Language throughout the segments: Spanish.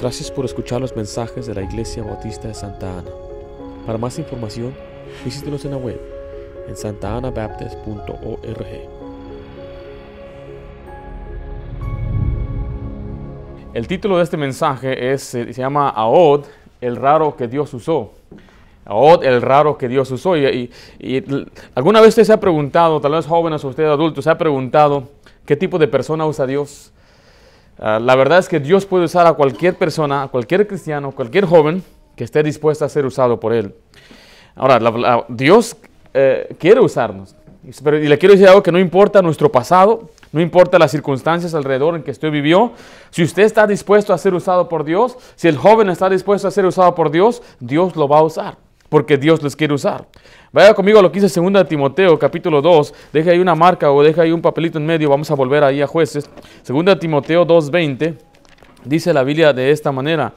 Gracias por escuchar los mensajes de la Iglesia Bautista de Santa Ana. Para más información, visítenos en la web en santaanabaptist.org. El título de este mensaje es, se llama Aod, el raro que Dios usó. Aod, el raro que Dios usó. Y, y, alguna vez usted se ha preguntado, tal vez jóvenes o usted adulto, se ha preguntado qué tipo de persona usa Dios. Uh, la verdad es que Dios puede usar a cualquier persona, a cualquier cristiano, cualquier joven que esté dispuesto a ser usado por Él. Ahora, Dios eh, quiere usarnos. Pero, y le quiero decir algo que no importa nuestro pasado, no importa las circunstancias alrededor en que usted vivió, si usted está dispuesto a ser usado por Dios, si el joven está dispuesto a ser usado por Dios, Dios lo va a usar, porque Dios les quiere usar. Vaya conmigo a lo que dice 2 Timoteo capítulo 2, deje ahí una marca o deje ahí un papelito en medio, vamos a volver ahí a jueces. 2 Timoteo 2.20, dice la Biblia de esta manera.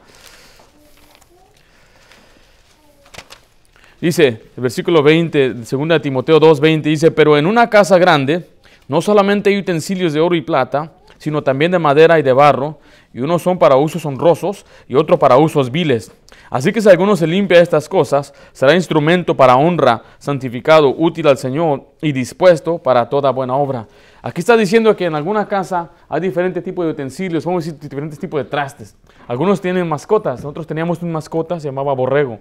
Dice, el versículo 20, 2 Timoteo 2.20, dice, pero en una casa grande, no solamente hay utensilios de oro y plata, sino también de madera y de barro, y unos son para usos honrosos y otros para usos viles. Así que si alguno se limpia estas cosas, será instrumento para honra, santificado, útil al Señor y dispuesto para toda buena obra. Aquí está diciendo que en alguna casa hay diferentes tipos de utensilios, vamos decir diferentes tipos de trastes. Algunos tienen mascotas, nosotros teníamos una mascota, se llamaba borrego.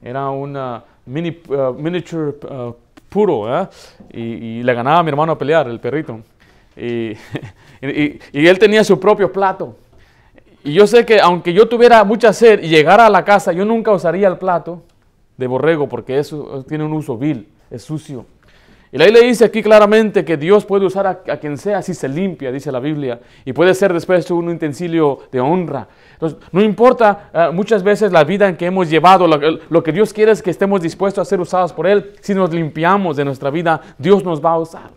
Era una mini, uh, miniature uh, puro, ¿eh? y, le ganaba mi hermano a pelear, el perrito. Y, él tenía su propio plato. Y yo sé que aunque yo tuviera mucha sed y llegara a la casa, yo nunca usaría el plato de borrego porque eso tiene un uso vil, es sucio. Y la Biblia dice aquí claramente que Dios puede usar a, quien sea si se limpia, dice la Biblia, y puede ser después un utensilio de honra. Entonces, no importa uh, muchas veces la vida en que hemos llevado, lo, lo, que Dios quiere es que estemos dispuestos a ser usados por Él. Si nos limpiamos de nuestra vida, Dios nos va a usar.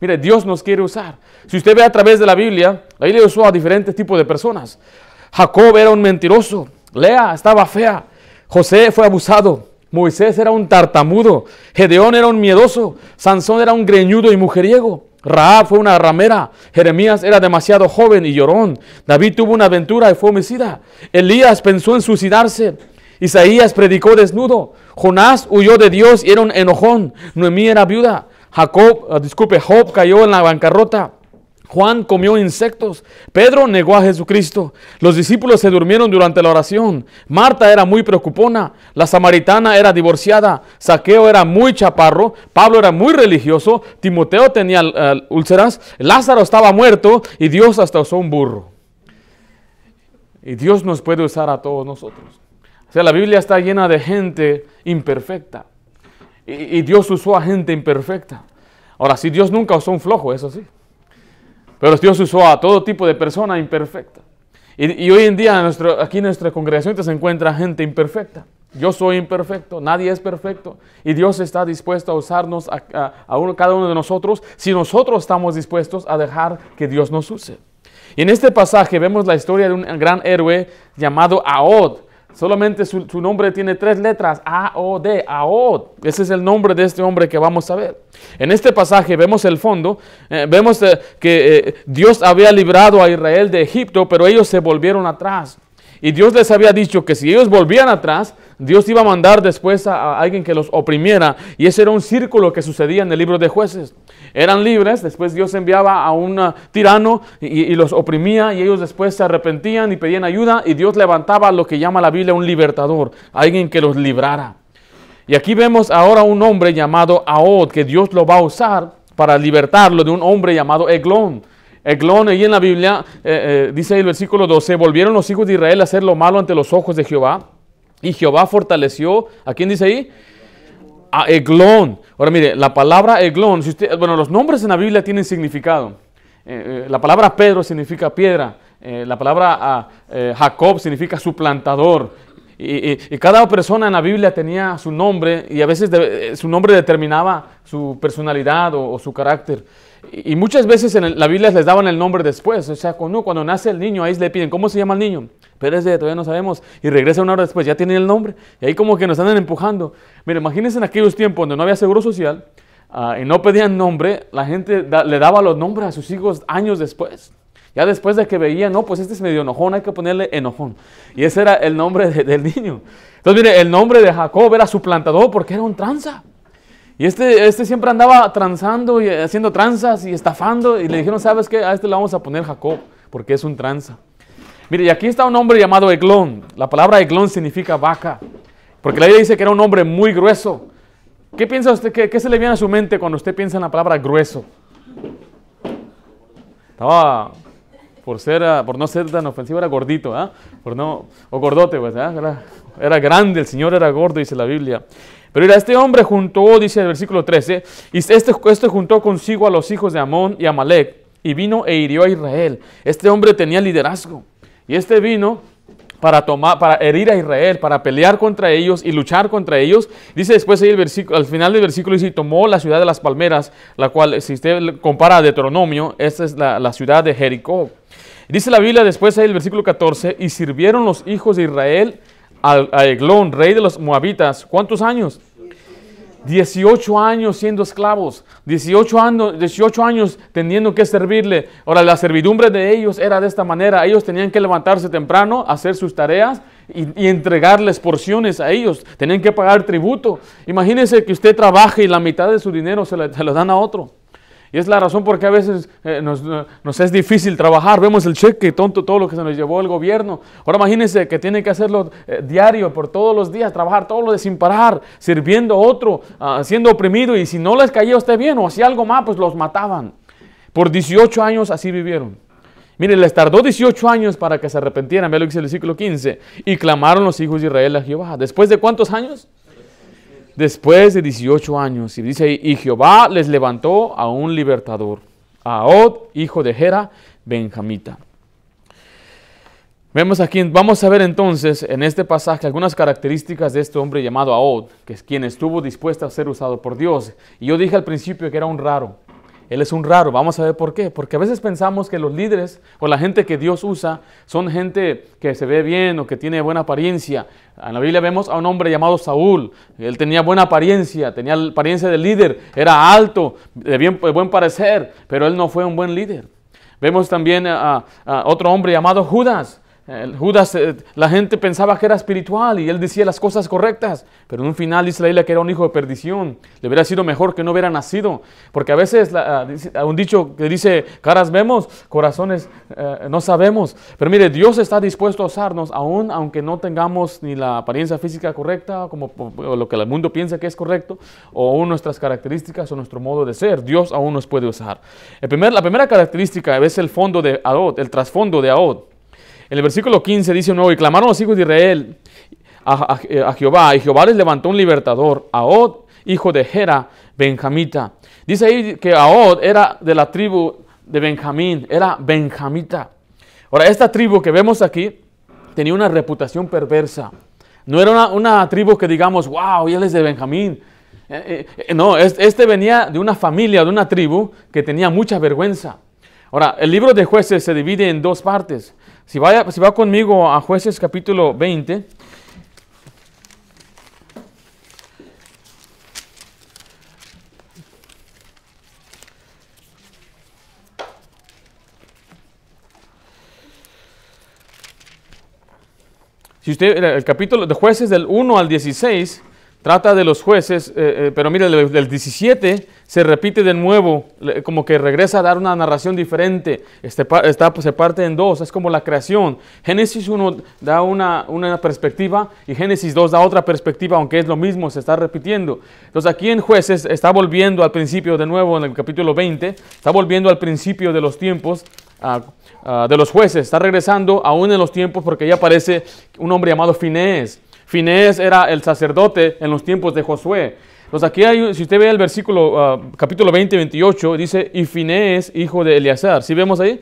Mire, Dios nos quiere usar. Si usted ve a través de la Biblia, la Biblia usó a diferentes tipos de personas. Jacob era un mentiroso, Lea estaba fea, José fue abusado, Moisés era un tartamudo, Gedeón era un miedoso, Sansón era un greñudo y mujeriego, Raab fue una ramera, Jeremías era demasiado joven y llorón, David tuvo una aventura y fue homicida, Elías pensó en suicidarse, Isaías predicó desnudo, Jonás huyó de Dios y era un enojón, Noemí era viuda, Jacob, uh, disculpe, Job cayó en la bancarrota. Juan comió insectos. Pedro negó a Jesucristo. Los discípulos se durmieron durante la oración. Marta era muy preocupona. La samaritana era divorciada. Saqueo era muy chaparro. Pablo era muy religioso. Timoteo tenía uh, úlceras. Lázaro estaba muerto. Y Dios hasta usó un burro. Y Dios nos puede usar a todos nosotros. O sea, la Biblia está llena de gente imperfecta. Y, y Dios usó a gente imperfecta. Ahora, sí, Dios nunca usó un flojo, eso sí. Pero Dios usó a todo tipo de persona imperfecta. Y, hoy en día aquí en nuestra congregación se encuentra gente imperfecta. Yo soy imperfecto, nadie es perfecto. Y Dios está dispuesto a usarnos a, uno, cada uno de nosotros si nosotros estamos dispuestos a dejar que Dios nos use. Y en este pasaje vemos la historia de un gran héroe llamado Aod. Solamente su, nombre tiene tres letras, A-O-D, Aod. Ese es el nombre de este hombre que vamos a ver. En este pasaje vemos el fondo, eh, vemos eh, que eh, Dios había librado a Israel de Egipto, pero ellos se volvieron atrás. Y Dios les había dicho que si ellos volvían atrás, Dios iba a mandar después a, alguien que los oprimiera. Y ese era un círculo que sucedía en el libro de jueces. Eran libres, después Dios enviaba a un tirano y, los oprimía y ellos después se arrepentían y pedían ayuda y Dios levantaba lo que llama la Biblia un libertador, alguien que los librara. Y aquí vemos ahora un hombre llamado Aod, que Dios lo va a usar para libertarlo de un hombre llamado Eglón. Eglón, ahí en la Biblia, eh, eh, dice el versículo 12, volvieron los hijos de Israel a hacer lo malo ante los ojos de Jehová. Y Jehová fortaleció, ¿a quién dice ahí? A Eglón. Ahora mire, la palabra Eglón, si usted, bueno, los nombres en la Biblia tienen significado. Eh, la palabra Pedro significa piedra. la palabra Jacob significa suplantador. Y, y, y, cada persona en la Biblia tenía su nombre y a veces de, su nombre determinaba su personalidad o, o su carácter. Y, y, muchas veces en el, la Biblia les daban el nombre después. O sea, cuando, cuando nace el niño, ahí le piden, ¿cómo se llama el niño? Espérese, todavía no sabemos. Y regresa una hora después, ya tienen el nombre. Y ahí como que nos andan empujando. Mire, imagínense en aquellos tiempos donde no había seguro social uh, y no pedían nombre, la gente le daba los nombres a sus hijos años después. Ya después de que veía, no, pues este es medio enojón, hay que ponerle enojón. Y ese era el nombre del niño. Entonces, mire, el nombre de Jacob era suplantador porque era un tranza. Y este, este siempre andaba transando y haciendo tranzas y estafando. Y le dijeron, ¿sabes qué? A este le vamos a poner Jacob porque es un tranza. Mire, y aquí está un hombre llamado Eglón. La palabra Eglón significa vaca. Porque la Biblia dice que era un hombre muy grueso. ¿Qué piensa usted? Qué, qué se le viene a su mente cuando usted piensa en la palabra grueso? Estaba por, ser, ah, por no ser tan ofensivo, era gordito, ¿ah? Por no, o gordote, pues, ¿ah? era, era grande, el Señor era gordo, dice la Biblia. Pero mira, este hombre juntó, dice el versículo 13, y este, este juntó consigo a los hijos de Amón y Amalek, y vino e hirió a Israel. Este hombre tenía liderazgo, y este vino para, tomar, para herir a Israel, para pelear contra ellos y luchar contra ellos. Dice después ahí el versículo, al final del versículo dice, tomó la ciudad de las palmeras, la cual, si usted compara a Deuteronomio, esta es la, ciudad de Jericó. Dice la Biblia después ahí el versículo 14, y sirvieron los hijos de Israel a Eglón, rey de los moabitas, ¿cuántos años? 18 años siendo esclavos, 18 años, 18 años teniendo que servirle. Ahora, la servidumbre de ellos era de esta manera. Ellos tenían que levantarse temprano, hacer sus tareas y, entregarles porciones a ellos. Tenían que pagar tributo. Imagínense que usted trabaje y la mitad de su dinero se, se lo dan a otro. Y es la razón por qué a veces eh, nos, es difícil trabajar. Vemos el cheque, tonto, todo lo que se nos llevó el gobierno. Ahora imagínense que tiene que hacerlo eh, diario, por todos los días, trabajar todo lo de sin parar, sirviendo a otro, uh, siendo oprimido. Y si no les caía usted bien o hacía algo más, pues los mataban. Por 18 años así vivieron. Mire, les tardó 18 años para que se arrepentieran. Vea lo que dice el versículo 15. Y clamaron los hijos de Israel a Jehová. ¿Después de cuántos años? Después de 18 años. Y dice, y Jehová les levantó a un libertador, a Od, hijo de Gera, benjamita. Vemos aquí, vamos a ver entonces en este pasaje algunas características de este hombre llamado Aod, que es quien estuvo dispuesto a ser usado por Dios. Y yo dije al principio que era un raro. Él es un raro. Vamos a ver por qué. Porque a veces pensamos que los líderes o la gente que Dios usa son gente que se ve bien o que tiene buena apariencia. En la Biblia vemos a un hombre llamado Saúl. Él tenía buena apariencia, tenía apariencia de líder, era alto, de, buen parecer, pero él no fue un buen líder. Vemos también a otro hombre llamado Judas. Judas, eh, la gente pensaba que era espiritual y él decía las cosas correctas, pero en un final dice la Biblia que era un hijo de perdición. Le hubiera sido mejor que no hubiera nacido, porque a veces ah, un dicho que dice, caras vemos, corazones eh, no sabemos. Pero mire, Dios está dispuesto a usarnos, aún aunque no tengamos ni la apariencia física correcta, como lo que el mundo piensa que es correcto, o aún nuestras características o nuestro modo de ser. Dios aún nos puede usar. La primera característica es el fondo de Aod, el trasfondo de Aod. En el versículo 15 dice nuevo, y clamaron los hijos de Israel a, Jehová, y Jehová les levantó un libertador, Aod, hijo de Gera, benjamita. Dice ahí que Aod era de la tribu de Benjamín, era benjamita. Ahora, esta tribu que vemos aquí tenía una reputación perversa. No era una, tribu que digamos, wow, y él es de Benjamín. Eh, eh, no, este venía de una familia, de una tribu que tenía mucha vergüenza. Ahora, el libro de jueces se divide en dos partes. Si, vaya, si va conmigo a jueces capítulo 20, Si usted, el capítulo de jueces del 1 al 16, trata de los jueces, eh, eh, pero mire, del 17 se repite de nuevo, como que regresa a dar una narración diferente, este, está, pues, se parte en dos, es como la creación. Génesis 1 da una, una, perspectiva y Génesis 2 da otra perspectiva, aunque es lo mismo, se está repitiendo. Entonces aquí en jueces está volviendo al principio de nuevo, en el capítulo 20, está volviendo al principio de los tiempos. de los jueces, está regresando aún en los tiempos porque ya aparece un hombre llamado Finés Finés era el sacerdote en los tiempos de Josué. Entonces aquí hay, si usted ve el versículo, ah, capítulo 20, 28, dice, y Finés, hijo de Eleazar. ¿Sí vemos ahí?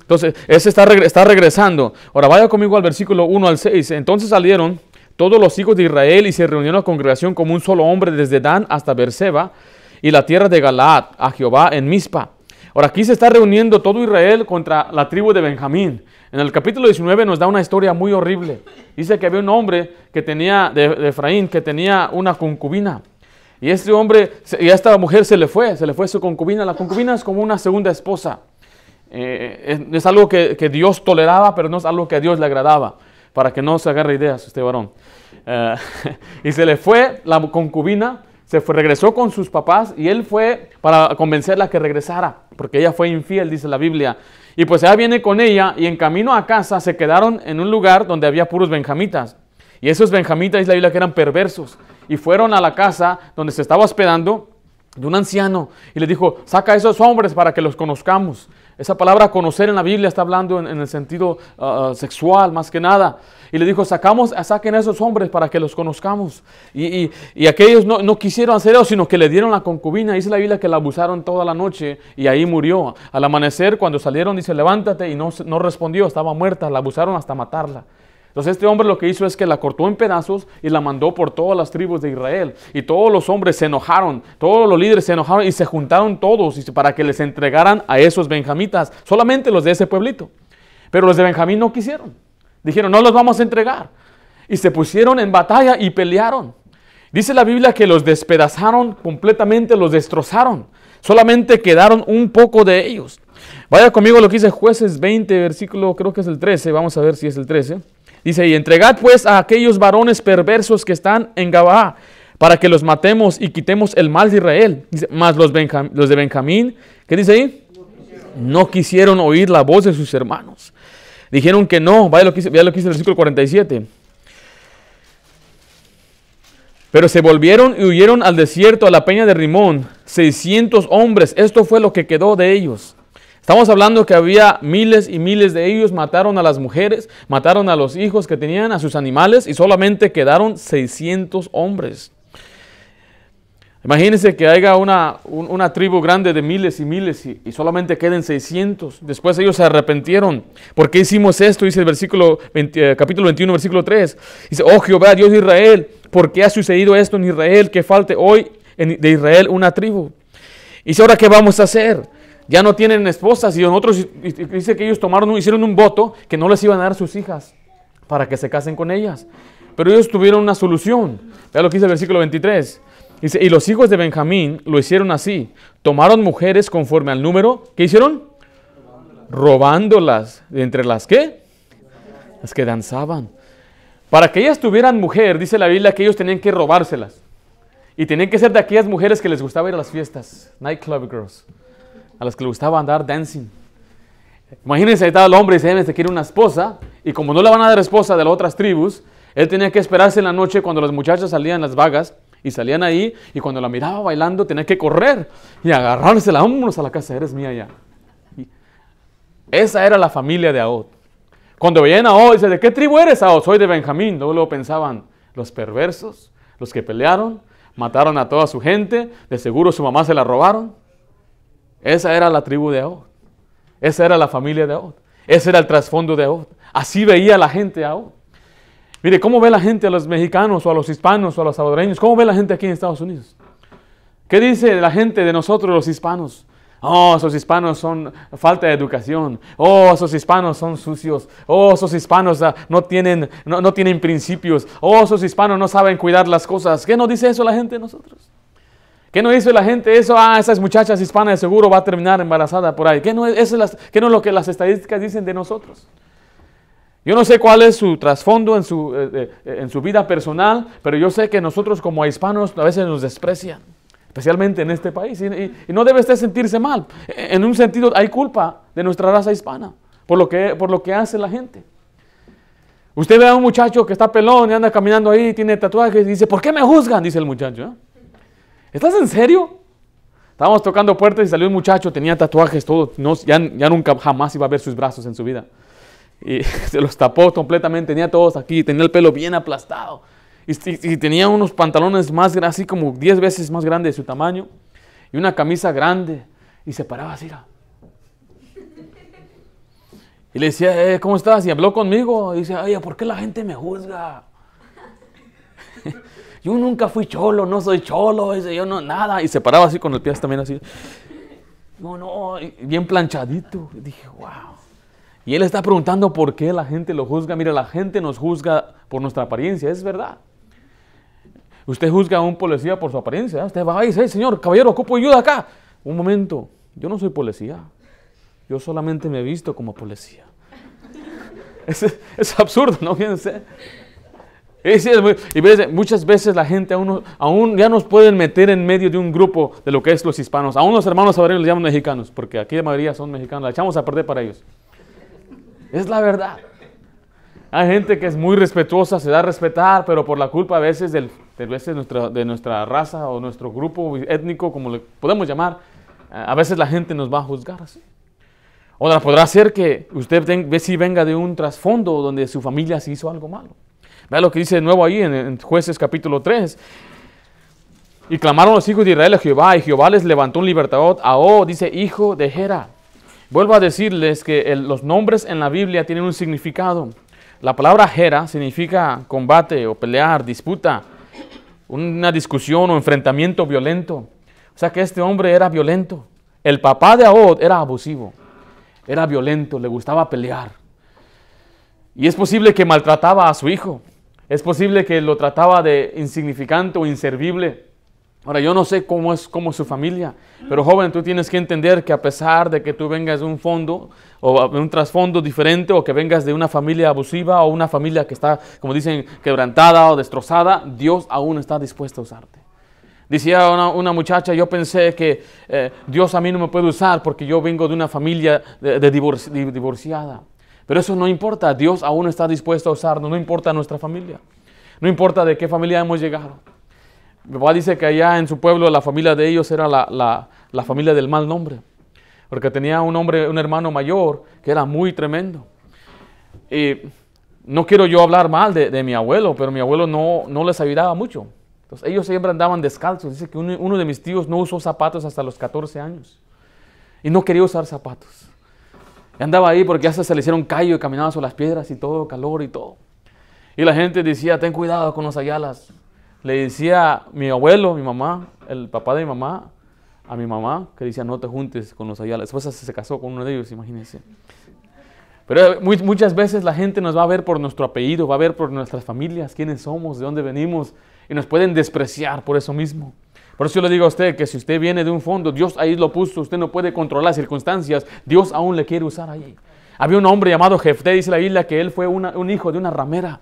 Entonces, ese está, está regresando. Ahora vaya conmigo al versículo 1 al 6. Entonces salieron todos los hijos de Israel y se reunieron la congregación como un solo hombre desde Dan hasta Berseba y la tierra de Galaad a Jehová en Mizpa. Ahora aquí se está reuniendo todo Israel contra la tribu de Benjamín. En el capítulo 19 nos da una historia muy horrible. Dice que había un hombre que tenía, de, Efraín, que tenía una concubina. Y este hombre, y a esta mujer se le fue, se le fue su concubina. La concubina es como una segunda esposa. Eh, es, algo que, Dios toleraba, pero no es algo que a Dios le agradaba, para que no se agarre ideas este varón. Eh, y se le fue la concubina, se regresó con sus papás y él fue para convencerla que regresara, porque ella fue infiel, dice la Biblia. Y pues ella viene con ella y en camino a casa se quedaron en un lugar donde había puros benjamitas. Y esos benjamitas, dice la Biblia, que eran perversos. Y fueron a la casa donde se estaba hospedando de un anciano y le dijo, saca a esos hombres para que los conozcamos. Esa palabra conocer en la Biblia está hablando en, el sentido uh, sexual más que nada. Y le dijo, sacamos, saquen a esos hombres para que los conozcamos. Y, y, y aquellos no, no, quisieron hacer eso, sino que le dieron la concubina. Dice la Biblia que la abusaron toda la noche y ahí murió. Al amanecer, cuando salieron, dice, levántate y no, no respondió, estaba muerta. La abusaron hasta matarla. Entonces este hombre lo que hizo es que la cortó en pedazos y la mandó por todas las tribus de Israel. Y todos los hombres se enojaron, todos los líderes se enojaron y se juntaron todos para que les entregaran a esos benjamitas, solamente los de ese pueblito. Pero los de Benjamín no quisieron. Dijeron, no los vamos a entregar. Y se pusieron en batalla y pelearon. Dice la Biblia que los despedazaron completamente, los destrozaron. Solamente quedaron un poco de ellos. Vaya conmigo lo que dice jueces 20, versículo, creo que es el 13. Vamos a ver si es el 13. Dice, y entregad pues a aquellos varones perversos que están en Gabaa, para que los matemos y quitemos el mal de Israel. Dice, más los, los, de Benjamín, ¿qué dice ahí? No quisieron oír la voz de sus hermanos. Dijeron que no, vaya lo que, vaya lo que dice el versículo 47. Pero se volvieron y huyeron al desierto, a la peña de Rimón, 600 hombres. Esto fue lo que quedó de ellos. Estamos hablando que había miles y miles de ellos, mataron a las mujeres, mataron a los hijos que tenían, a sus animales, y solamente quedaron 600 hombres. Imagínense que haya una, una tribu grande de miles y miles y, solamente queden 600. Después ellos se arrepentieron. ¿Por qué hicimos esto? Dice el versículo 20, capítulo 21, versículo 3. Dice, oh Jehová, Dios de Israel, ¿por qué ha sucedido esto en Israel? Que falte hoy de Israel una tribu. Y dice, ahora qué vamos a hacer? Ya no tienen esposas y nosotros dice que ellos tomaron, hicieron un voto que no les iban a dar sus hijas para que se casen con ellas. Pero ellos tuvieron una solución. Vea lo que dice el versículo 23. Dice, y los hijos de Benjamín lo hicieron así. Tomaron mujeres conforme al número. ¿Qué hicieron? Robándolas. ¿De entre las qué? Las que danzaban. Para que ellas tuvieran mujer, dice la Biblia que ellos tenían que robárselas. Y tenían que ser de aquellas mujeres que les gustaba ir a las fiestas. Nightclub girls a los que le gustaba andar dancing. Imagínense, ahí estaba el hombre y dice, se quiere una esposa, y como no le van a dar esposa de las otras tribus, él tenía que esperarse en la noche cuando las muchachas salían las vagas, y salían ahí, y cuando la miraba bailando, tenía que correr y agarrársela, vámonos a la casa, eres mía ya. Esa era la familia de Ahod. Cuando veían a Ahod, dice, ¿de qué tribu eres Ahod? Soy de Benjamín. Luego, luego pensaban, los perversos, los que pelearon, mataron a toda su gente, de seguro su mamá se la robaron. Esa era la tribu de Ahod. Esa era la familia de Ahod. Ese era el trasfondo de Ahod. Así veía la gente a Ahod. Mire, ¿cómo ve la gente a los mexicanos o a los hispanos o a los salvadoreños? ¿Cómo ve la gente aquí en Estados Unidos? ¿Qué dice la gente de nosotros los hispanos? Oh, esos hispanos son falta de educación. Oh, esos hispanos son sucios. Oh, esos hispanos uh, no, tienen, no, no tienen principios. Oh, esos hispanos no saben cuidar las cosas. ¿Qué nos dice eso la gente de nosotros? ¿Qué no dice la gente eso? Ah, esas muchachas hispanas de seguro va a terminar embarazada por ahí. ¿Qué no, es, las, ¿qué no es lo que las estadísticas dicen de nosotros? Yo no sé cuál es su trasfondo en su, eh, eh, en su vida personal, pero yo sé que nosotros como hispanos a veces nos desprecian, especialmente en este país. Y, no debe usted sentirse mal. En un sentido hay culpa de nuestra raza hispana por lo que, por lo que hace la gente. Usted ve a un muchacho que está pelón y anda caminando ahí, tiene tatuajes y dice, ¿por qué me juzgan? Dice el muchacho. ¿eh? ¿Estás en serio? Estábamos tocando puertas y salió un muchacho, tenía tatuajes, todo, ya, nunca jamás iba a ver sus brazos en su vida. Y se los tapó completamente, tenía todos aquí, tenía el pelo bien aplastado. Y, tenía unos pantalones más, así como 10 veces más grandes de su tamaño. Y una camisa grande. Y se paraba así. Y le decía, eh, ¿cómo estás? Y habló conmigo. Y dice, oye, ¿por qué la gente me juzga? Yo nunca fui cholo, no soy cholo, ese, yo no, nada. Y se paraba así con el pie también así. No, no, bien planchadito. Dije, wow. Y él está preguntando por qué la gente lo juzga. Mira, la gente nos juzga por nuestra apariencia, es verdad. Usted juzga a un policía por su apariencia. Usted va y dice, señor, caballero, ocupo ayuda acá. Un momento, yo no soy policía. Yo solamente me he visto como policía. Es, es absurdo, ¿no? Fíjense. Y muchas veces la gente aún, aún ya nos pueden meter en medio de un grupo de lo que es los hispanos. Aún los hermanos sabareños les llaman mexicanos, porque aquí la mayoría son mexicanos. La echamos a perder para ellos. Es la verdad. Hay gente que es muy respetuosa, se da a respetar, pero por la culpa a veces, de, veces nuestra, de nuestra raza o nuestro grupo étnico, como le podemos llamar, a veces la gente nos va a juzgar así. Otra podrá ser que usted ve si venga de un trasfondo donde su familia se hizo algo malo. Vea lo que dice de nuevo ahí en, Jueces capítulo 3. Y clamaron los hijos de Israel a Jehová, y Jehová les levantó un libertador, a O, dice, hijo de Gera. Vuelvo a decirles que los nombres en la Biblia tienen un significado. La palabra Gera significa combate o pelear, disputa, una discusión o enfrentamiento violento. O sea que este hombre era violento. El papá de Ahod era abusivo, era violento, le gustaba pelear. Y es posible que maltrataba a su hijo. Es posible que lo trataba de insignificante o inservible. Ahora, yo no sé cómo es como su familia, pero joven, tú tienes que entender que a pesar de que tú vengas de un fondo o de un trasfondo diferente o que vengas de una familia abusiva o una familia que está, como dicen, quebrantada o destrozada, Dios aún está dispuesto a usarte. Decía una, muchacha, yo pensé que eh, Dios a mí no me puede usar porque yo vengo de una familia de, divorciada. Pero eso no importa, Dios aún está dispuesto a usarnos, no importa nuestra familia, no importa de qué familia hemos llegado. Mi papá dice que allá en su pueblo la familia de ellos era la, familia del mal nombre, porque tenía un hombre, un hermano mayor que era muy tremendo. Y no quiero yo hablar mal de, mi abuelo, pero mi abuelo no, no les ayudaba mucho. Entonces ellos siempre andaban descalzos. Dice que uno, uno de mis tíos no usó zapatos hasta los 14 años y no quería usar zapatos andaba ahí porque ya se le hicieron callo y caminaba sobre las piedras y todo, calor y todo. Y la gente decía, ten cuidado con los ayalas. Le decía mi abuelo, mi mamá, el papá de mi mamá, a mi mamá, que decía, no te juntes con los ayalas. Después se casó con uno de ellos, imagínense. Pero muchas veces la gente nos va a ver por nuestro apellido, va a ver por nuestras familias, quiénes somos, de dónde venimos, y nos pueden despreciar por eso mismo. Por eso yo le digo a usted que si usted viene de un fondo, Dios ahí lo puso, usted no puede controlar las circunstancias, Dios aún le quiere usar ahí. Había un hombre llamado Jefté, dice la Biblia, que él fue un hijo de una ramera.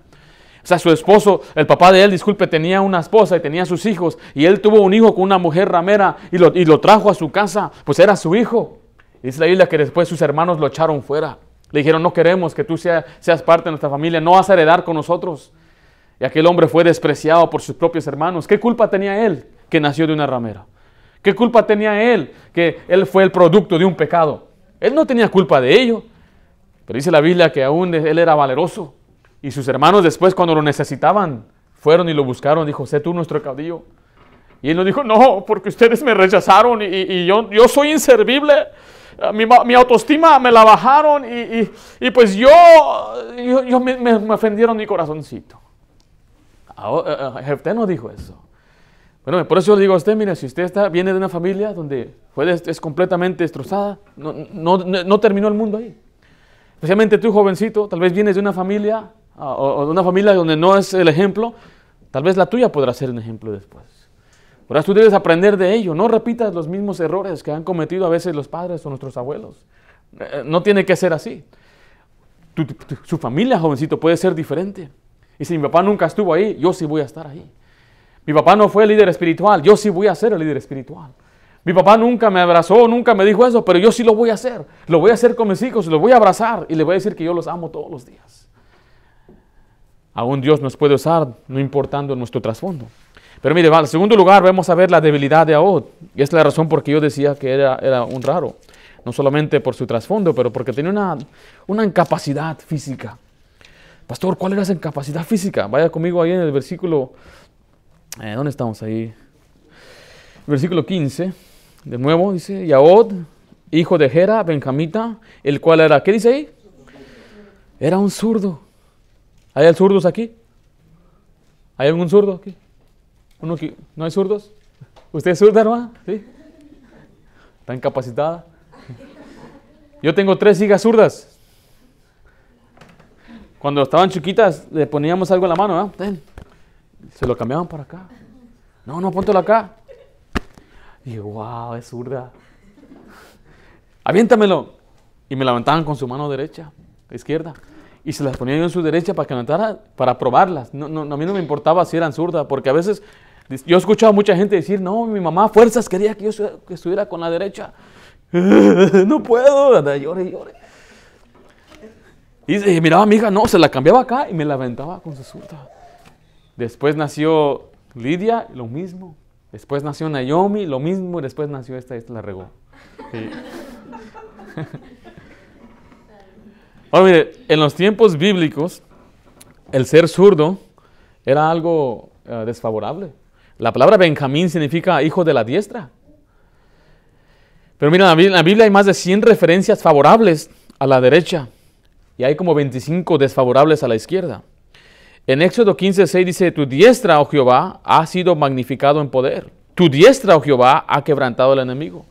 O sea, su esposo, el papá de él, disculpe, tenía una esposa y tenía sus hijos. Y él tuvo un hijo con una mujer ramera y lo, y lo trajo a su casa. Pues era su hijo. Dice la Biblia que después sus hermanos lo echaron fuera. Le dijeron, no queremos que tú seas parte de nuestra familia, no vas a heredar con nosotros. Y aquel hombre fue despreciado por sus propios hermanos. ¿Qué culpa tenía él? Que nació de una ramera? ¿Qué culpa tenía él que él fue el producto de un pecado? Él no tenía culpa de ello. Pero dice la Biblia que aún él era valeroso. Y sus hermanos después cuando lo necesitaban, fueron y lo buscaron. Dijo, sé tú nuestro caudillo. Y él no dijo, no, porque ustedes me rechazaron y, yo, yo soy inservible. Mi, autoestima me la bajaron y, pues yo, yo, me, ofendieron mi corazoncito. Ah, eh, eh, Jefté no dijo eso. Bueno, por eso le digo a usted, mire, si usted viene de una familia donde fue es completamente destrozada, no, no, no, terminó el mundo ahí. Especialmente tú, jovencito, tal vez vienes de una familia o, de una familia donde no es el ejemplo, tal vez la tuya podrá ser un ejemplo después. Por eso tú debes aprender de ello, no repitas los mismos errores que han cometido a veces los padres o nuestros abuelos. Eh, no tiene que ser así. su familia, jovencito, puede ser diferente. Y si mi papá nunca estuvo ahí, yo sí voy a estar ahí. Mi papá no fue el líder espiritual, yo sí voy a ser el líder espiritual. Mi papá nunca me abrazó, nunca me dijo eso, pero yo sí lo voy a hacer. Lo voy a hacer con mis hijos, los voy a abrazar y les voy a decir que yo los amo todos los días. Aún Dios nos puede usar, no importando nuestro trasfondo. Pero mire, en segundo lugar vamos a ver la debilidad de Ahod. Y es la razón por que yo decía que era, era un raro. No solamente por su trasfondo, pero porque tenía una, una incapacidad física. Pastor, ¿cuál era esa incapacidad física? Vaya conmigo ahí en el versículo eh, ¿Dónde estamos ahí? Versículo 15. De nuevo dice, Yahod, hijo de Gera, Benjamita, el cual era, ¿qué dice ahí? Era un zurdo. ¿Hay zurdos aquí? ¿Hay algún zurdo aquí? ¿Uno? ¿No hay zurdos? ¿Usted es zurda, hermano? ¿Sí? ¿Está incapacitada? Yo tengo tres hijas zurdas. Cuando estaban chiquitas, le poníamos algo en la mano, ¿eh? Se lo cambiaban para acá. No, no, póntelo acá. Y yo, wow, es zurda. Aviéntamelo. y me levantaban con su mano derecha, izquierda. Y se las ponía yo en su derecha para que para probarlas. No, no, a mí no me importaba si eran zurdas, porque a veces yo he escuchado a mucha gente decir, no, mi mamá fuerzas quería que yo estuviera con la derecha. no puedo, llore, llore. Y miraba a mi hija, no, se la cambiaba acá y me la aventaba con su zurda. Después nació Lidia, lo mismo. Después nació Naomi, lo mismo. Después nació esta, esta la regó. En los tiempos bíblicos, el ser zurdo era algo eh, desfavorable. La palabra Benjamín significa hijo de la diestra. Pero mira, en la Biblia hay más de 100 referencias favorables a la derecha y hay como 25 desfavorables a la izquierda. En Éxodo 15:6 dice, tu diestra, oh Jehová, ha sido magnificado en poder. Tu diestra, oh Jehová, ha quebrantado al enemigo.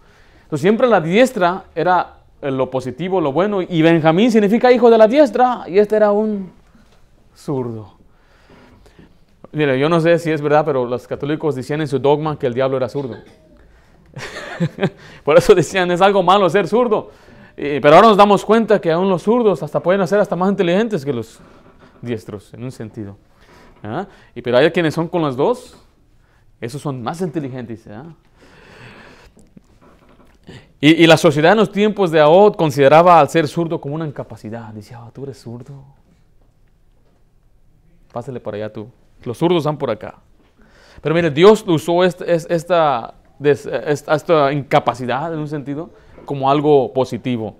Entonces siempre la diestra era lo positivo, lo bueno, y Benjamín significa hijo de la diestra, y este era un zurdo. Mire, yo no sé si es verdad, pero los católicos decían en su dogma que el diablo era zurdo. Por eso decían, es algo malo ser zurdo. pero ahora nos damos cuenta que aún los zurdos hasta pueden ser hasta más inteligentes que los diestros, en un sentido. ¿Ah? Y pero hay quienes son con los dos, esos son más inteligentes. ¿ah? Y, la sociedad en los tiempos de Ahod consideraba al ser zurdo como una incapacidad. Decía, ah, tú eres zurdo. Pásale por allá tú. Los zurdos están por acá. Pero mire, Dios usó esta, esta, esta, incapacidad en un sentido como algo positivo.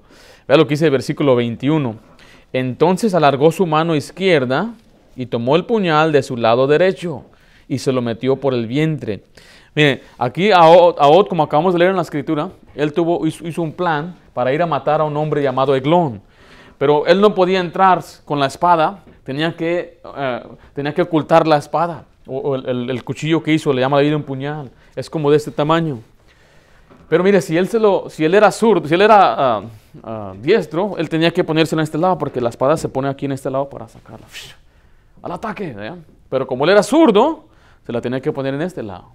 Vea lo que dice el versículo 21. Entonces alargó su mano izquierda y tomó el puñal de su lado derecho y se lo metió por el vientre. Mire, aquí Ahod, como acabamos de leer en la escritura, él tuvo, hizo, un plan para ir a matar a un hombre llamado Eglón. Pero él no podía entrar con la espada, tenía que, eh, tenía que ocultar la espada. O, el, cuchillo que hizo le llama la un puñal. Es como de este tamaño. Pero mire, si él, se lo, si él era zurdo, si él era ah, ah, diestro, él tenía que ponerse en este lado porque la espada se pone aquí en este lado para sacarla. Al ataque. Pero como él era zurdo, se la tenía que poner en este lado.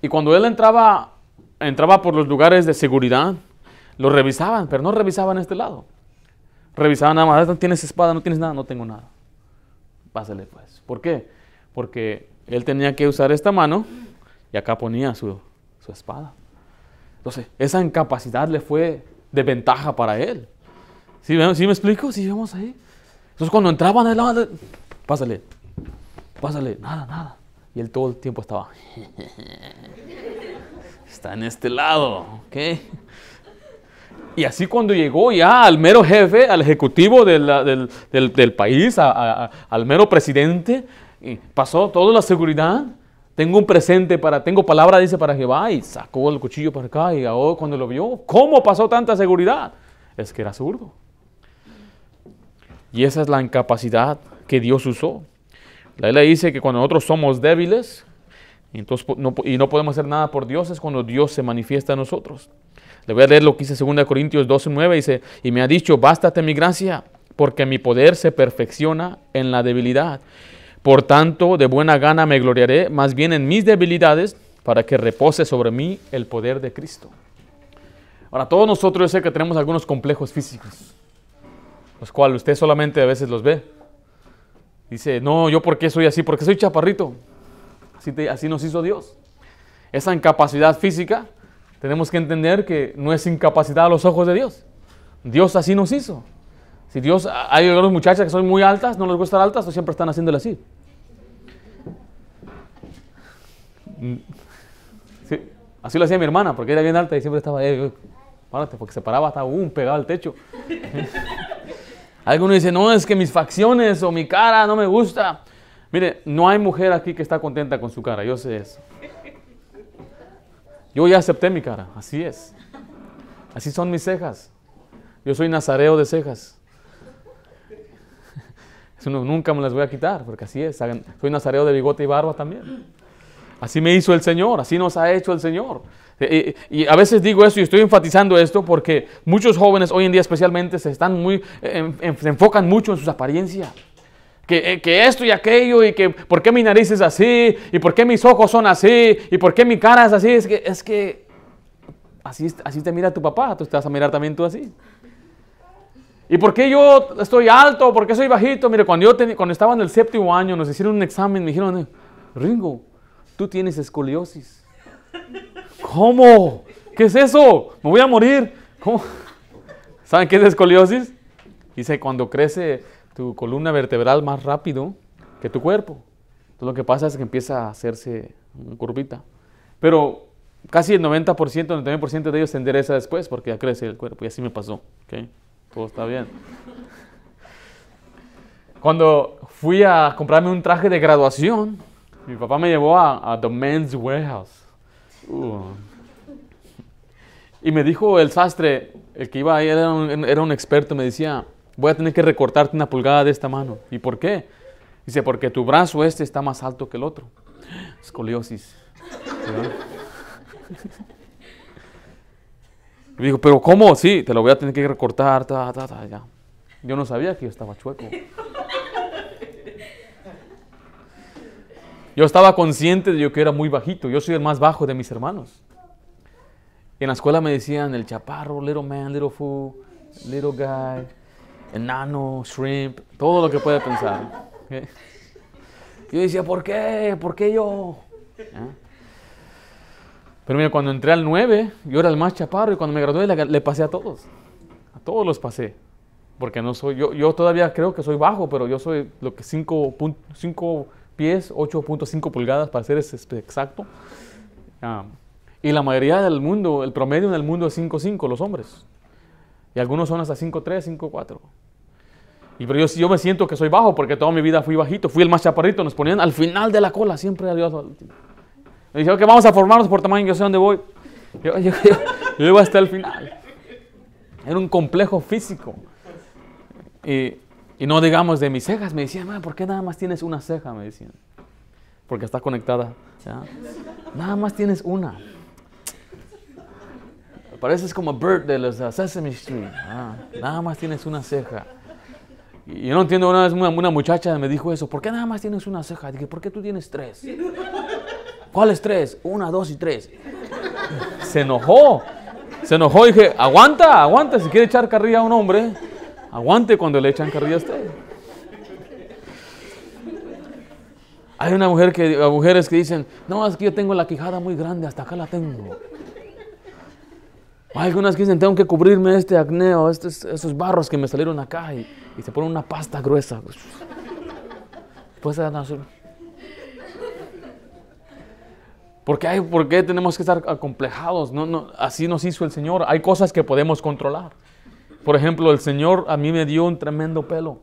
Y cuando él entraba, entraba por los lugares de seguridad, lo revisaban, pero no revisaban este lado. Revisaban nada más, no tienes espada, no tienes nada, no tengo nada. Pásale pues. ¿Por qué? Porque él tenía que usar esta mano y acá ponía su, espada. Entonces, esa incapacidad le fue de ventaja para él. ¿Sí, ¿Sí me explico? ¿Sí vamos ahí? Entonces, cuando entraban lado, pásale, pásale, nada, nada. Y él todo el tiempo estaba, está en este lado, ¿ok? Y así cuando llegó ya al mero jefe, al ejecutivo del, del, país, al mero presidente, pasó toda la seguridad. Tengo un presente para, tengo palabra, dice, para Jehová, y sacó el cuchillo para acá, y cuando lo vio, ¿cómo pasó tanta seguridad? Es que era zurdo. Y esa es la incapacidad que Dios usó. La Biblia dice que cuando nosotros somos débiles entonces, no, y no podemos hacer nada por Dios, es cuando Dios se manifiesta en nosotros. Le voy a leer lo que dice 2 Corintios 12, 9, dice, y me ha dicho, bástate mi gracia, porque mi poder se perfecciona en la debilidad. Por tanto, de buena gana me gloriaré más bien en mis debilidades, para que repose sobre mí el poder de Cristo. Ahora, todos nosotros yo sé que tenemos algunos complejos físicos, los cuales usted solamente a veces los ve. Dice, no, yo por qué soy así, porque soy chaparrito. Así, así nos hizo Dios. Esa incapacidad física, tenemos que entender que no es incapacidad a los ojos de Dios. Dios así nos hizo. Si Dios, hay algunas muchachas que son muy altas, no les gusta estar altas, o siempre están haciéndole así. Así lo hacía mi hermana, porque era bien alta y siempre estaba ahí, párate, porque se paraba hasta un pegado al techo. Algunos dicen, no, es que mis facciones o mi cara no me gusta. Mire, no hay mujer aquí que está contenta con su cara, yo sé eso. Yo ya acepté mi cara, así es. Así son mis cejas. Yo soy nazareo de cejas. Eso nunca me las voy a quitar, porque así es. Soy nazareo de bigote y barba también. Así me hizo el Señor, así nos ha hecho el Señor. Eh, y, a veces digo eso y estoy enfatizando esto porque muchos jóvenes hoy en día especialmente se están muy, se enfocan mucho en sus apariencias. Que, eh, que, esto y aquello y que por qué mi nariz es así y por qué mis ojos son así y por qué mi cara es así. Es que, es que así, así te mira tu papá, tú te vas a mirar también tú así. ¿Y por qué yo estoy alto? ¿Por qué soy bajito? Mire, cuando yo cuando estaba en el séptimo año, nos hicieron un examen, me dijeron, Ringo, tú tienes escoliosis. ¿Cómo? ¿Qué es eso? Me voy a morir. ¿Cómo? ¿Saben qué es escoliosis? Dice, cuando crece tu columna vertebral más rápido que tu cuerpo. Entonces lo que pasa es que empieza a hacerse una curvita. Pero casi el 90%, el 99% de ellos se endereza después porque ya crece el cuerpo y así me pasó. ¿okay? Todo está bien. Cuando fui a comprarme un traje de graduación, mi papá me llevó a, The Men's Warehouse. Uh. Y me dijo el sastre, el que iba ahí era un, era un experto, me decía, voy a tener que recortarte una pulgada de esta mano. ¿Y por qué? Dice, porque tu brazo este está más alto que el otro. Escoliosis. Y dijo, pero ¿cómo? Sí, te lo voy a tener que recortar. Ta, ta, ta, ya. Yo no sabía que yo estaba chueco. Yo estaba consciente de que era muy bajito. Yo soy el más bajo de mis hermanos. En la escuela me decían el chaparro, little man, little fool, little guy, enano, shrimp, todo lo que puede pensar. Yo decía, ¿por qué? ¿Por qué yo? ¿Ah? Pero mira, cuando entré al 9, yo era el más chaparro y cuando me gradué le, pasé a todos. A todos los pasé. Porque no soy, yo, yo todavía creo que soy bajo, pero yo soy lo que 5 pies, 8.5 pulgadas para ser exacto. Ah, y la mayoría del mundo, el promedio en el mundo es 5'5 los hombres. Y algunos son hasta 5'3, 5'4. Y pero yo, yo me siento que soy bajo porque toda mi vida fui bajito, fui el más chaparrito, nos ponían al final de la cola, siempre a Dios. Me dice, ok, vamos a formarnos por tamaño, yo sé dónde voy. Yo, yo, yo, iba hasta el final. Era un complejo físico. Y, y no digamos de mis cejas. Me decían, ¿por qué nada más tienes una ceja? Me decían. Porque está conectada. Nada más tienes una. Pareces como Bert de los Sesame Street. Nada más tienes una ceja. Y yo no entiendo, una vez una, una, muchacha me dijo eso. ¿Por qué nada más tienes una ceja? Dije, ¿por qué tú tienes tres? ¿Cuáles tres? Una, dos y tres. Se enojó. Se enojó y dije, aguanta, aguanta. Si quiere echar carrilla a un hombre, aguante cuando le echan carrilla a. Hay una mujer que, mujeres que dicen, no, es que yo tengo la quijada muy grande, hasta acá la tengo. Hay algunas que dicen, tengo que cubrirme este acneo, estos, esos barros que me salieron acá y, se ponen una pasta gruesa. Pues, ¿Por qué, hay, ¿Por qué tenemos que estar acomplejados? No, no, así nos hizo el Señor. Hay cosas que podemos controlar. Por ejemplo, el Señor a mí me dio un tremendo pelo.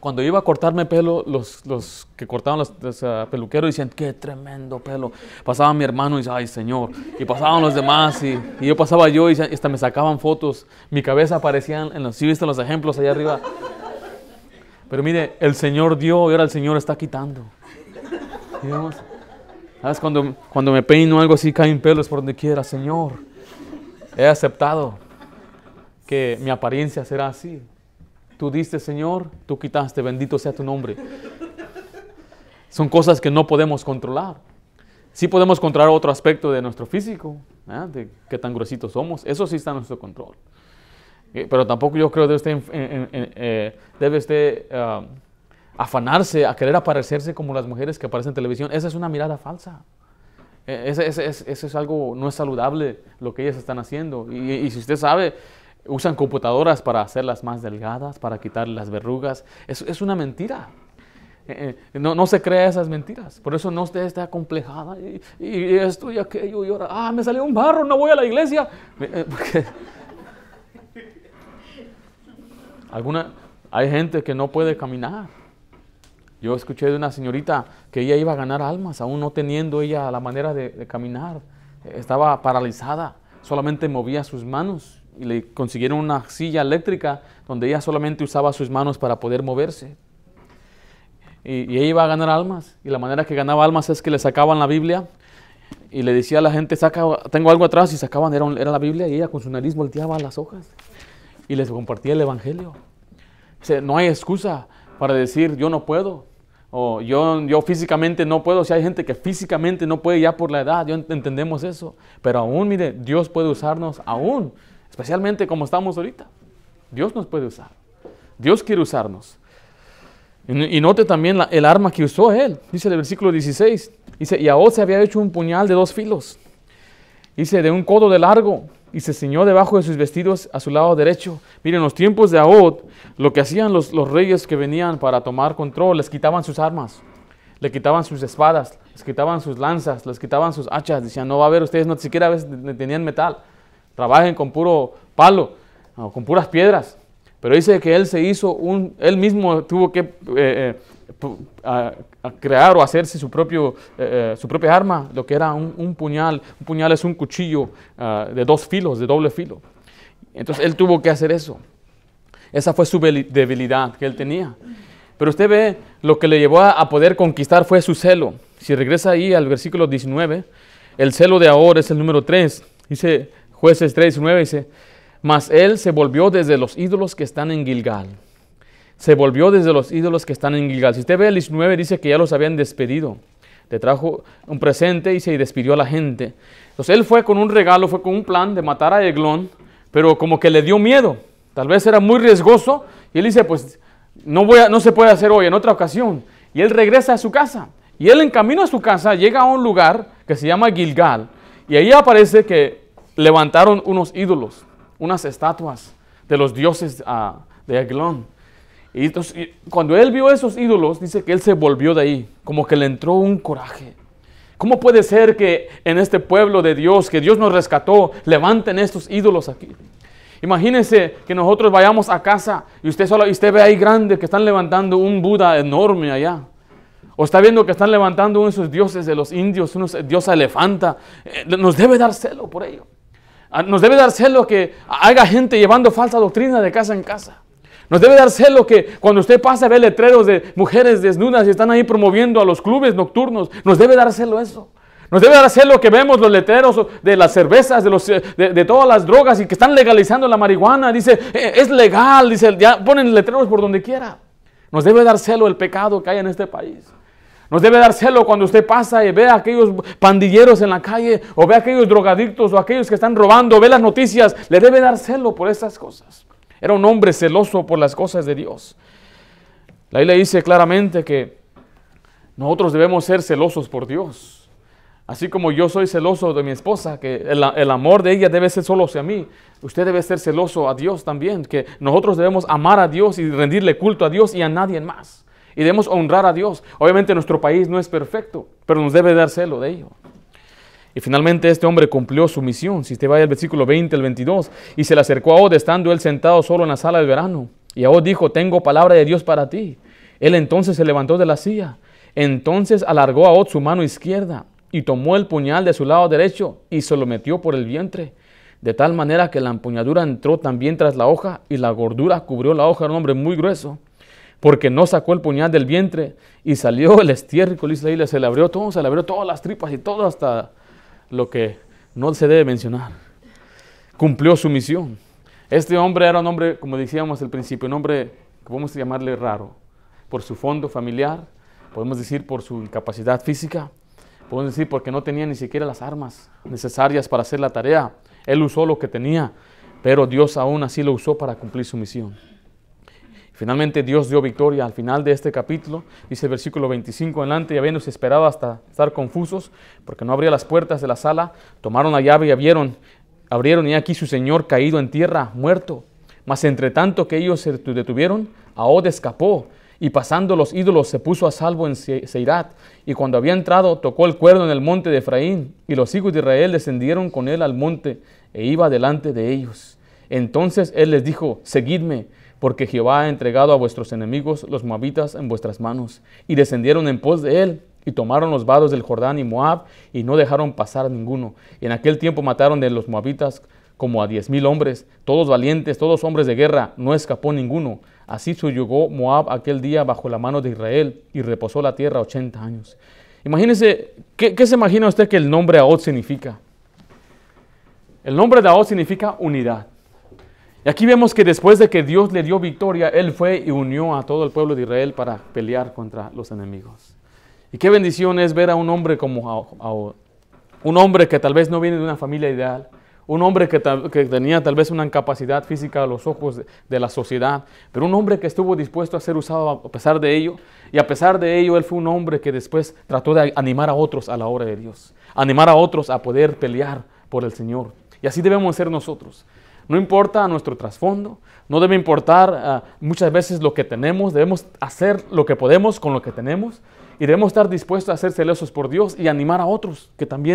Cuando iba a cortarme pelo, los, los que cortaban los, uh, peluqueros decían, qué tremendo pelo. Pasaba mi hermano y decía, ay Señor. Y pasaban los demás y, y, yo pasaba yo y hasta me sacaban fotos. Mi cabeza aparecía en los, ¿sí viste los ejemplos allá arriba? Pero mire, el Señor dio y ahora el Señor está quitando. Digamos, ¿Sabes? Cuando, cuando me peino algo así, caen pelos por donde quiera. Señor, he aceptado que mi apariencia será así. Tú diste, Señor, tú quitaste, bendito sea tu nombre. Son cosas que no podemos controlar. Sí podemos controlar otro aspecto de nuestro físico, de qué tan gruesitos somos. Eso sí está en nuestro control. Eh, pero tampoco yo creo que debe estar, debe ah, afanarse a querer aparecerse como las mujeres que aparecen en televisión, esa es una mirada falsa. E, eso es algo, no es saludable lo que ellas están haciendo. Y, si usted sabe, usan computadoras para hacerlas más delgadas, para quitar las verrugas. Es, es una mentira. E, e, no, no, se crea esas mentiras. Por eso no usted está acomplejada y, y, esto y aquello y ahora, ah, me salió un barro, no voy a la iglesia. Eh, alguna, hay gente que no puede caminar. Yo escuché de una señorita que ella iba a ganar almas, aún no teniendo ella la manera de, caminar. Estaba paralizada, solamente movía sus manos y le consiguieron una silla eléctrica donde ella solamente usaba sus manos para poder moverse. Y, ella iba a ganar almas. Y la manera que ganaba almas es que le sacaban la Biblia y le decía a la gente, Saca, tengo algo atrás y sacaban, era, era la Biblia y ella con su nariz volteaba las hojas y les compartía el Evangelio. no hay excusa para decir yo no puedo o yo, yo físicamente no puedo. Si hay gente que físicamente no puede ya por la edad, yo entendemos eso. Pero aún, mire, Dios puede usarnos aún, especialmente como estamos ahorita. Dios nos puede usar. Dios quiere usarnos. Y, note también el arma que usó él. Dice el versículo 16. Dice, y Ahod se había hecho un puñal de dos filos. Dice, de un codo de largo. Y se ceñó debajo de sus vestidos a su lado derecho. Miren, en los tiempos de Ahod, lo que hacían los, los reyes que venían para tomar control, les quitaban sus armas. Le quitaban sus espadas, les quitaban sus lanzas, les quitaban sus hachas. Decían, no va a haber, ustedes no siquiera tenían metal. Trabajen con puro palo, con puras piedras. Pero dice que él se hizo un, él mismo tuvo que eh, eh, crear o hacerse su, propio, eh, su propia arma, lo que era un, puñal. Un puñal es un cuchillo ah, de dos filos, de doble filo. Entonces él tuvo que hacer eso. Esa fue su debilidad que él tenía. Pero usted ve, lo que le llevó a, poder conquistar fue su celo. Si regresa ahí al versículo 19, el celo de ahora es el número 3. Dice jueces 3, 19, dice, mas él se volvió desde los ídolos que están en Gilgal. Se volvió desde los ídolos que están en Gilgal. Si usted ve el 19, dice que ya los habían despedido. Le trajo un presente y se despidió a la gente. Entonces él fue con un regalo, fue con un plan de matar a Eglón, pero como que le dio miedo. Tal vez era muy riesgoso. Y él dice, pues no, voy no se puede hacer hoy, en otra ocasión. Y él regresa a su casa. Y él en camino a su casa llega a un lugar que se llama Gilgal. Y ahí aparece que levantaron unos ídolos unas estatuas de los dioses ah, de Aglón. Y entonces, cuando él vio esos ídolos, dice que él se volvió de ahí, como que le entró un coraje. ¿Cómo puede ser que en este pueblo de Dios, que Dios nos rescató, levanten estos ídolos aquí? Imagínense que nosotros vayamos a casa y usted solo usted ve ahí grande que están levantando un Buda enorme allá. O está viendo que están levantando uno de esos dioses de los indios, unos dios elefanta. Eh, nos debe dar celo por ello. Ah, nos debe dar celo que haya gente llevando falsa doctrina de casa en casa. Nos debe dar celo que cuando usted pasa ve letreros de mujeres desnudas y están ahí promoviendo a los clubes nocturnos. Nos debe dar celo eso. Nos debe dar celo que vemos los letreros de las cervezas, de, los, de, todas las drogas y que están legalizando la marihuana. Dice, eh, es legal, dice, ya ponen letreros por donde quiera. Nos debe dar celo el pecado que hay en este país. Nos debe dar celo cuando usted pasa y ve a aquellos pandilleros en la calle o ve a aquellos drogadictos o aquellos que están robando, ve las noticias, le debe dar celo por esas cosas. Era un hombre celoso por las cosas de Dios. La le dice claramente que nosotros debemos ser celosos por Dios. Así como yo soy celoso de mi esposa, que el, el, amor de ella debe ser solo hacia mí, usted debe ser celoso a Dios también, que nosotros debemos amar a Dios y rendirle culto a Dios y a nadie más y debemos honrar a Dios. Obviamente nuestro país no es perfecto, pero nos debe dar celo de ello. Y finalmente este hombre cumplió su misión. Si usted va al versículo 20 al 22, y se le acercó a Od estando él sentado solo en la sala de verano. Y Od dijo, tengo palabra de Dios para ti. Él entonces se levantó de la silla. Entonces alargó a Od su mano izquierda y tomó el puñal de su lado derecho y se lo metió por el vientre. De tal manera que la empuñadura entró también tras la hoja y la gordura cubrió la hoja. Era un hombre muy grueso porque no sacó el puñal del vientre y salió el estiércol, y se le abrió todo, se le abrió todas las tripas y todo hasta lo que no se debe mencionar. Cumplió su misión. Este hombre era un hombre, como decíamos al principio, un hombre que podemos llamarle raro, por su fondo familiar, podemos decir por su incapacidad física, podemos decir porque no tenía ni siquiera las armas necesarias para hacer la tarea. Él usó lo que tenía, pero Dios aún así lo usó para cumplir su misión. Finalmente Dios dio victoria al final de este capítulo, dice el versículo 25 adelante, y habiéndose esperado hasta estar confusos, porque no abría las puertas de la sala, tomaron la llave y abrieron, abrieron y aquí su señor caído en tierra, muerto. Mas entre tanto que ellos se detuvieron, Ahod escapó, y pasando los ídolos se puso a salvo en Seirat, y cuando había entrado tocó el cuerno en el monte de Efraín, y los hijos de Israel descendieron con él al monte, e iba delante de ellos. Entonces él les dijo, seguidme, porque Jehová ha entregado a vuestros enemigos, los moabitas, en vuestras manos. Y descendieron en pos de él, y tomaron los vados del Jordán y Moab, y no dejaron pasar ninguno. Y en aquel tiempo mataron de los moabitas como a diez mil hombres, todos valientes, todos hombres de guerra, no escapó ninguno. Así subyugó Moab aquel día bajo la mano de Israel, y reposó la tierra ochenta años. Imagínense, ¿qué, ¿qué, se imagina usted que el nombre Ahod significa? El nombre de Ahod significa unidad. Y aquí vemos que después de que Dios le dio victoria, Él fue y unió a todo el pueblo de Israel para pelear contra los enemigos. Y qué bendición es ver a un hombre como a, un hombre que tal vez no viene de una familia ideal, un hombre que, tenía tal vez una incapacidad física a los ojos de, de, la sociedad, pero un hombre que estuvo dispuesto a ser usado a pesar de ello, y a pesar de ello él fue un hombre que después trató de animar a otros a la obra de Dios, animar a otros a poder pelear por el Señor. Y así debemos ser nosotros. No importa nuestro trasfondo, no debe importar uh, muchas veces lo que tenemos, debemos hacer lo que podemos con lo que tenemos y debemos estar dispuestos a ser celosos por Dios y animar a otros que también